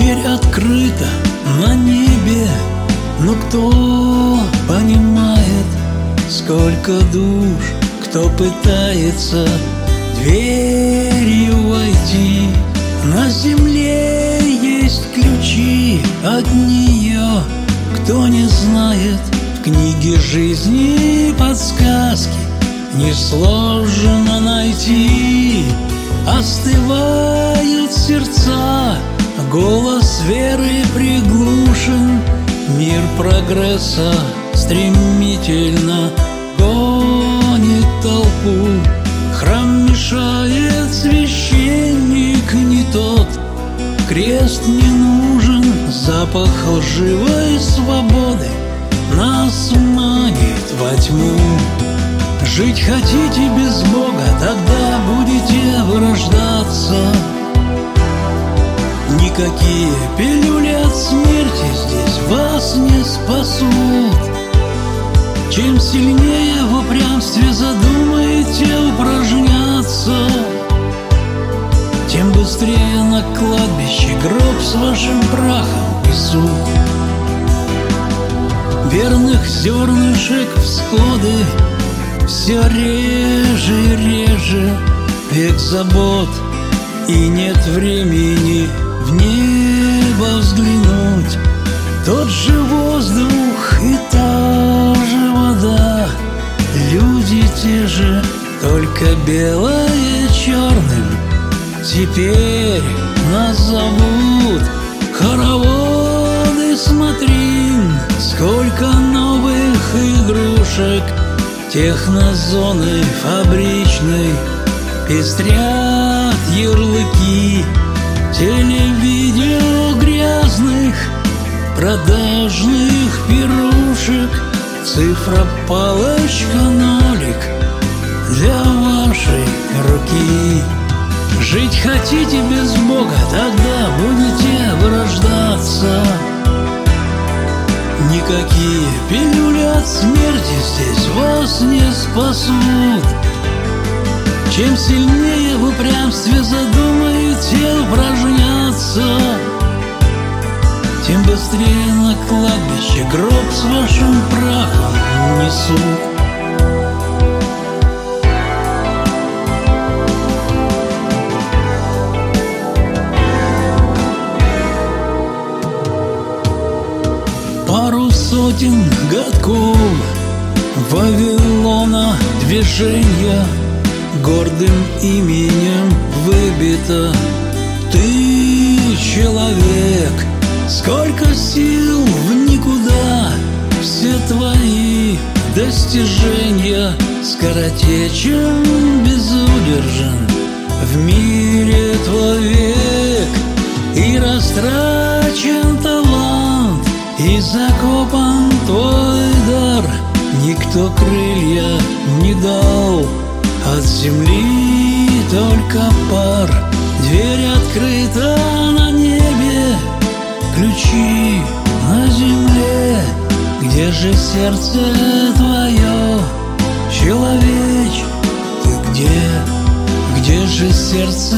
Дверь открыта на небе, но кто понимает, сколько душ, кто пытается дверью войти. На земле есть ключи от нее, кто не знает, в книге жизни подсказки несложно найти. Голос веры приглушен, Мир прогресса стремительно гонит толпу. Храм мешает, священник не тот, Крест не нужен, запах лживой свободы Нас манит во тьму. Жить хотите без Бога, тогда будете вырождаться. Никакие пилюли от смерти здесь вас не спасут. Чем сильнее в упрямстве задумаете упражняться, Тем быстрее на кладбище гроб с вашим прахом несут. Верных зернышек всходы все реже и реже Век забот и нет времени в небо взглянуть. Тот же воздух и та же вода. Люди те же, только белое черным. Теперь нас зовут хороводы Смотри, сколько новых игрушек Технозоны фабричной Пестрят ярлыки. Телевидео грязных Продажных пирушек. Цифра палочка нолик Для вашей руки. Жить хотите без Бога Тогда будете вырождаться. Никакие пилюли от смерти здесь вас не спасут. Чем сильнее в упрямстве задумаете упражняться, Тем быстрее на кладбище гроб с вашим прахом несут. Пару сотен годков Вавилона движения Гордым именем выбито Ты человек Сколько сил в никуда. Все твои достижения Скоротечен, безудержен. В мире твой век И растрачен талант И закопан твой дар. Никто крылья не дал От земли только пар Дверь открыта на небе Ключи на земле Где же сердце твое, человеч, ты где? Где же сердце?